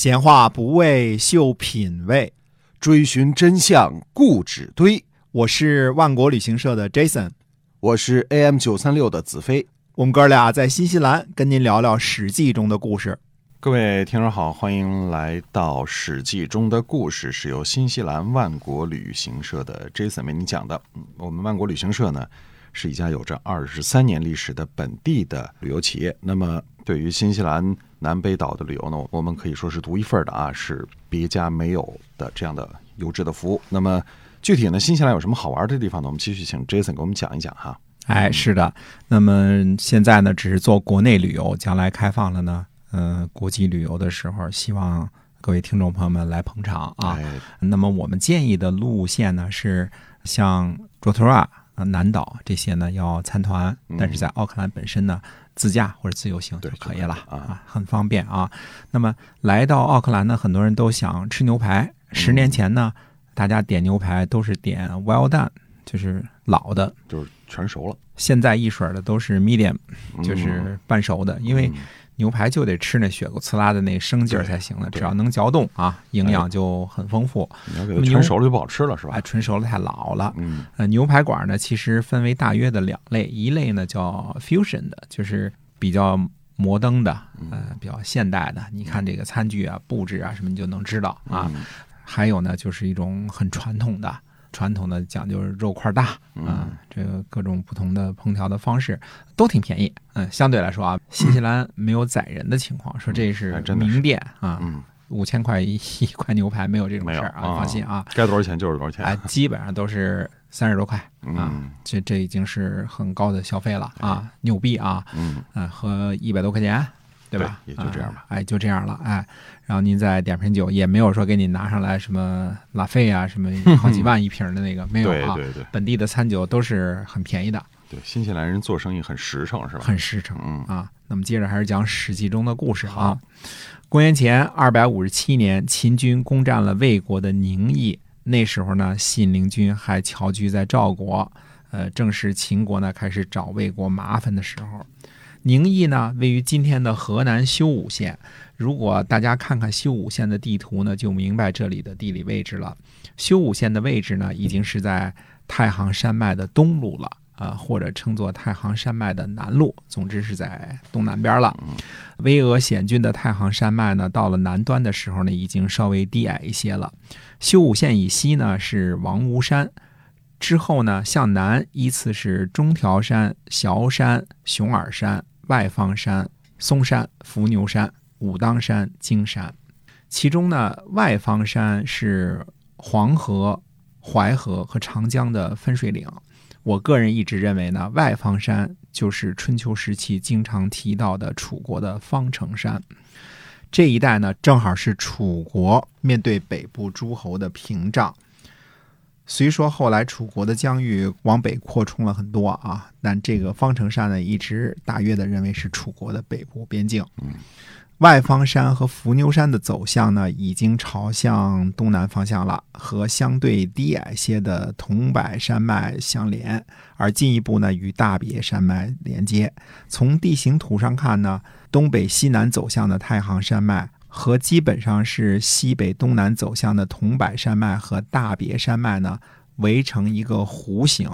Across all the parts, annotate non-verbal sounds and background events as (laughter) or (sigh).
闲话不为秀品味，追寻真相固执堆。我是万国旅行社的 Jason，我是 AM 九三六的子飞。我们哥俩在新西兰跟您聊聊《史记》中的故事。各位听众好，欢迎来到《史记》中的故事，是由新西兰万国旅行社的 Jason 为您讲的。嗯我们万国旅行社呢是一家有着二十三年历史的本地的旅游企业。那么，对于新西兰南北岛的旅游呢，我们可以说是独一份的啊，是别家没有的这样的优质的服务。那么，具体呢，新西兰有什么好玩的地方呢？我们继续请 Jason 给我们讲一讲哈。哎，是的。那么现在呢，只是做国内旅游，将来开放了呢，呃，国际旅游的时候，希望各位听众朋友们来捧场啊。哎，那么我们建议的路线呢是像卓托拉、呃南岛这些呢要参团，嗯但是在奥克兰本身呢自驾或者自由行就可以了啊啊，很方便啊。那么来到奥克兰呢，很多人都想吃牛排。十年前呢，大家点牛排都是点 well done，就是老的。就是全熟了，现在一水儿的都是 medium，嗯就是半熟的，因为嗯牛排就得吃那血骨呲啦的那生劲儿才行了，只要能嚼动啊，营养就很丰富。你要给它全熟了就不好吃了，是吧哎，？纯熟了太老了。嗯呃，牛排馆呢，其实分为大约的两类，一类呢叫 fusion 的，就是比较摩登的，呃，比较现代的。你看这个餐具啊、布置啊什么，你就能知道啊。嗯还有呢，就是一种很传统的，传统的讲究肉块大啊，这个各种不同的烹调的方式都挺便宜。嗯，相对来说啊，新西兰没有宰人的情况，说这是名店啊，嗯，五千块一 (laughs) 一块牛排没有这种事儿啊，放心啊。该多少钱就是多少钱。哎，基本上都是三十多块啊嗯，这这已经是很高的消费了啊，牛逼啊，嗯，啊，和一百多块钱，对吧？对也就这样吧啊哎，就这样了，哎，然后您再点瓶酒，也没有说给你拿上来什么拉菲啊，什么 (laughs) 好几万一瓶的那个没有啊，对对对本地的餐酒都是很便宜的，对，新西兰人做生意很实诚，是吧？很实诚嗯啊。那么接着还是讲《史记》中的故事啊。公元前二百五十七年，秦军攻占了魏国的宁邑。那时候呢，信陵君还侨居在赵国，呃，正是秦国呢开始找魏国麻烦的时候。宁邑呢，位于今天的河南修武县。如果大家看看修武县的地图呢，就明白这里的地理位置了。修武县的位置呢，已经是在太行山脉的东路了，啊、或者称作太行山脉的南路，总之是在东南边了。巍峨险峻的太行山脉呢，到了南端的时候呢，已经稍微低矮一些了。修武县以西呢是王屋山，之后呢向南依次是中条山、崤山、熊耳山、外方山、嵩山、伏牛山、武当山、荆山。其中呢，外方山是黄河、淮河和长江的分水岭。我个人一直认为呢，外方山就是春秋时期经常提到的楚国的方城山。这一带呢，正好是楚国面对北部诸侯的屏障。虽说后来楚国的疆域往北扩充了很多啊，但这个方城山呢，一直大约的认为是楚国的北部边境。外方山和伏牛山的走向呢，已经朝向东南方向了，和相对低矮些的桐柏山脉相连，而进一步呢与大别山脉连接。从地形图上看呢，东北西南走向的太行山脉和基本上是西北东南走向的桐柏山脉和大别山脉呢，围成一个弧形。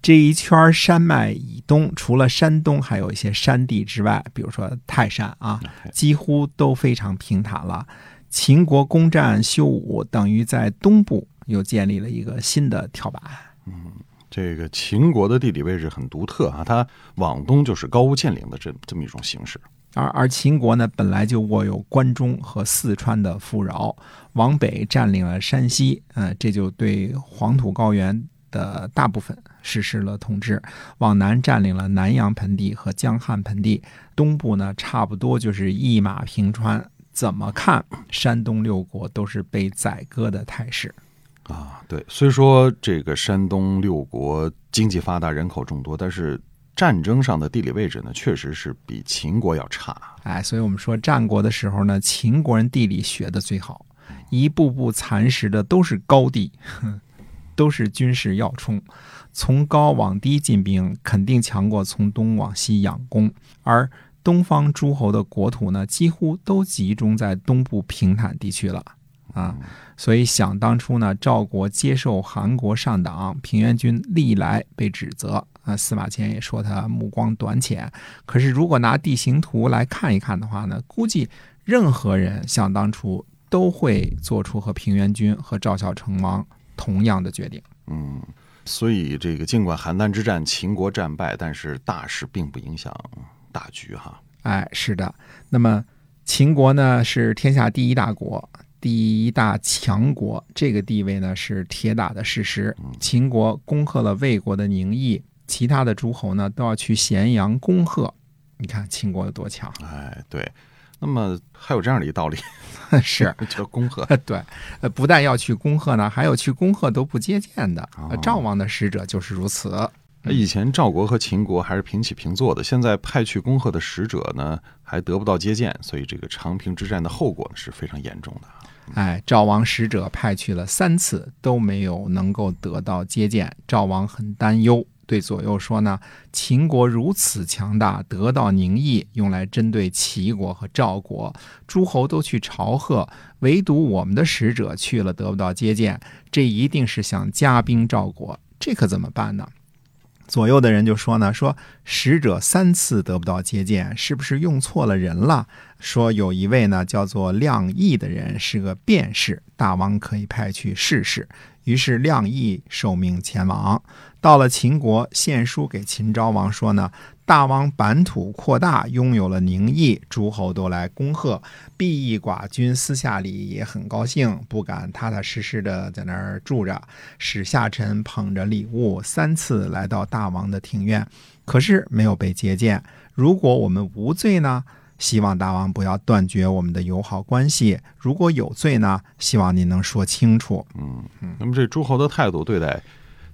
这一圈山脉以东，除了山东还有一些山地之外，比如说泰山啊，几乎都非常平坦了。秦国攻占修武，等于在东部又建立了一个新的跳板。嗯这个秦国的地理位置很独特啊，它往东就是高屋建瓴的这这么一种形式。而而秦国呢，本来就握有关中和四川的富饶，往北占领了山西，呃，这就对黄土高原的大部分实施了统治；往南占领了南阳盆地和江汉盆地，东部呢，差不多就是一马平川。怎么看，山东六国都是被宰割的态势。啊，对，虽说这个山东六国经济发达，人口众多，但是战争上的地理位置呢，确实是比秦国要差。哎，所以我们说战国的时候呢，秦国人地理学的最好，一步步蚕食的都是高地，哼 (laughs) 都是军事要冲。从高往低进兵，肯定强过从东往西养攻。而东方诸侯的国土呢，几乎都集中在东部平坦地区了啊。所以想当初呢，赵国接受韩国上党，平原君历来被指责啊。司马迁也说他目光短浅。可是如果拿地形图来看一看的话呢，估计任何人想当初都会做出和平原君和赵孝成王同样的决定。嗯，所以这个尽管邯郸之战秦国战败，但是大事并不影响大局哈。哎，是的。那么秦国呢，是天下第一大国。第一大强国，这个地位呢是铁打的事实。秦国攻克了魏国的宁邑，其他的诸侯呢都要去咸阳恭贺。你看秦国有多强？哎，对。那么还有这样的一个道理，(laughs) 是叫 (laughs) 恭贺。(laughs) 对，呃，不但要去恭贺呢，还有去恭贺都不接见的。赵王的使者就是如此。以前赵国和秦国还是平起平坐的，现在派去恭贺的使者呢，还得不到接见，所以这个长平之战的后果是非常严重的。哎，赵王使者派去了三次，都没有能够得到接见，赵王很担忧，对左右说呢：“秦国如此强大，得到宁邑，用来针对齐国和赵国，诸侯都去朝贺，唯独我们的使者去了得不到接见，这一定是想加兵赵国，这可怎么办呢？”左右的人就说呢：“说使者三次得不到接见，是不是用错了人了？”说有一位呢叫做亮义的人是个辩士，大王可以派去试试。于是亮义受命前往，到了秦国，献书给秦昭王说呢：“大王版图扩大，拥有了宁邑，诸侯都来恭贺。毕义寡君私下里也很高兴，不敢踏踏实实的在那儿住着，使下臣捧着礼物三次来到大王的庭院，可是没有被接见。如果我们无罪呢？”希望大王不要断绝我们的友好关系。如果有罪呢，希望您能说清楚。嗯嗯。那么这诸侯的态度对待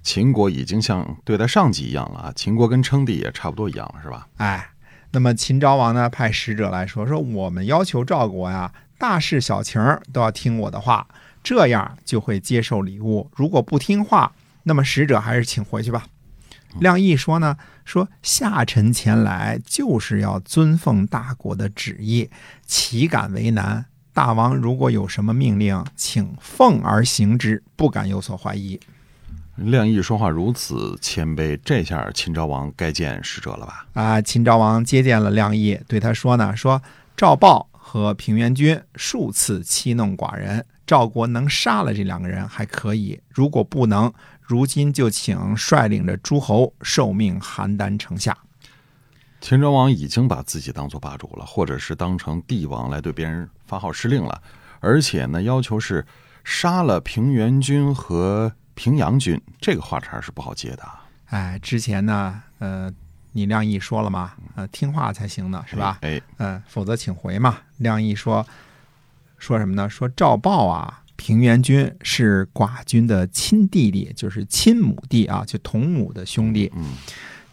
秦国已经像对待上级一样了啊。秦国跟称帝也差不多一样了，是吧？哎，那么秦昭王呢，派使者来说说，我们要求赵国呀，大事小情都要听我的话，这样就会接受礼物。如果不听话，那么使者还是请回去吧。亮义说呢，说下臣前来就是要遵奉大国的旨意，岂敢为难？大王如果有什么命令，请奉而行之，不敢有所怀疑。亮义说话如此谦卑，这下秦昭王该见使者了吧？啊，秦昭王接见了亮义，对他说呢，说赵豹和平原君数次欺弄寡人，赵国能杀了这两个人还可以，如果不能。如今就请率领着诸侯受命邯郸城下。秦昭王已经把自己当做霸主了，或者是当成帝王来对别人发号施令了，而且呢，要求是杀了平原君和平阳君，这个话茬是不好接的。哎，之前呢，呃，你亮义说了嘛，呃，听话才行呢，是吧？哎，嗯，否则请回嘛。亮义说说什么呢？说赵豹啊。平原君是寡君的亲弟弟，就是亲母弟啊，就同母的兄弟。嗯，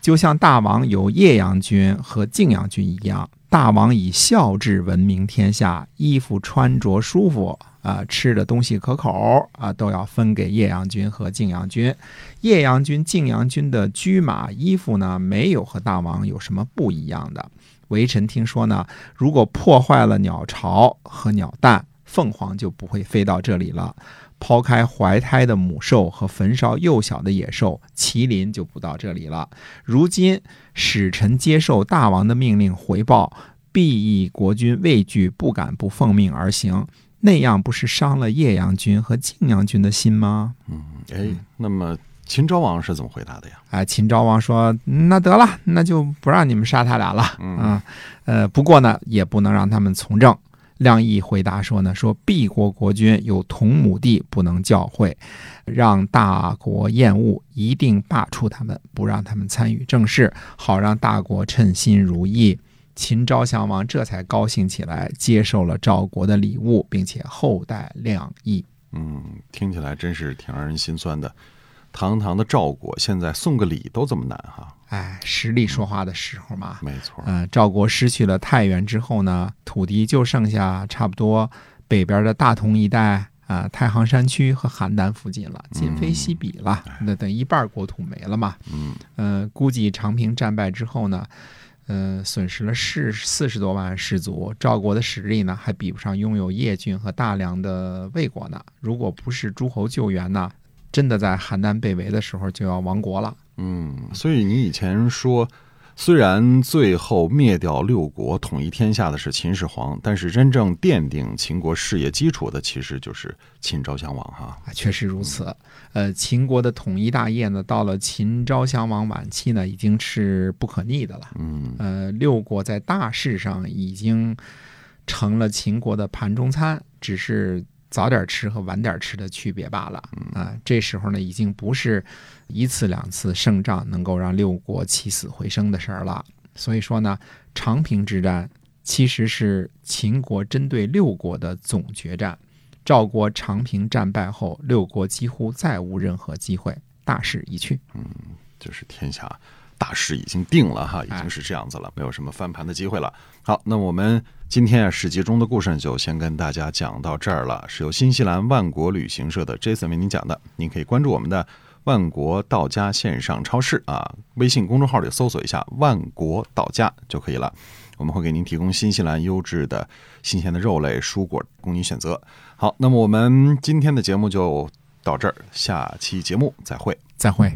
就像大王有叶阳君和敬阳君一样，大王以孝治闻名天下，衣服穿着舒服啊，吃的东西可口啊，都要分给叶阳君和敬阳君。叶阳君、敬阳君的驹马衣服呢，没有和大王有什么不一样的。微臣听说呢，如果破坏了鸟巢和鸟蛋。凤凰就不会飞到这里了。抛开怀胎的母兽和焚烧幼小的野兽，麒麟就不到这里了。如今使臣接受大王的命令回报，必以国君畏惧，不敢不奉命而行。那样不是伤了叶阳君和晋阳君的心吗？嗯，哎，那么秦昭王是怎么回答的呀？哎，秦昭王说：“那得了，那就不让你们杀他俩了。嗯，呃，不过呢，也不能让他们从政。”亮义回答说呢，说敝国国君有同母弟，不能教诲，让大国厌恶，一定罢黜他们，不让他们参与政事，好让大国称心如意。秦昭襄王这才高兴起来，接受了赵国的礼物，并且厚待亮义。嗯，听起来真是挺让人心酸的。堂堂的赵国，现在送个礼都这么难哈。哎，实力说话的时候嘛，没错。嗯，赵国失去了太原之后呢，土地就剩下差不多北边的大同一带啊，太行山区和邯郸附近了，今非昔比了。那等一半国土没了嘛。嗯。呃，估计长平战败之后呢，嗯，损失了四四十多万士卒。赵国的实力呢，还比不上拥有叶郡和大梁的魏国呢。如果不是诸侯救援呢，真的在邯郸被围的时候就要亡国了。嗯，所以你以前说。虽然最后灭掉六国、统一天下的是秦始皇，但是真正奠定秦国事业基础的其实就是秦昭襄王哈。确实如此。呃，秦国的统一大业呢，到了秦昭襄王晚期呢，已经是不可逆的了。嗯，呃，六国在大事上已经成了秦国的盘中餐，只是。早点吃和晚点吃的区别罢了啊！这时候呢，已经不是一次两次胜仗能够让六国起死回生的事儿了。所以说呢，长平之战其实是秦国针对六国的总决战。赵国长平战败后，六国几乎再无任何机会，大势已去。嗯，就是天下。大势已经定了哈，已经是这样子了，没有什么翻盘的机会了。好，那我们今天啊史记中的故事就先跟大家讲到这儿了，是由新西兰万国旅行社的 Jason 为您讲的。您可以关注我们的万国到家线上超市啊，微信公众号里搜索一下“万国到家”就可以了。我们会给您提供新西兰优质的新鲜的肉类、蔬果供您选择。好，那么我们今天的节目就到这儿，下期节目再会，再会。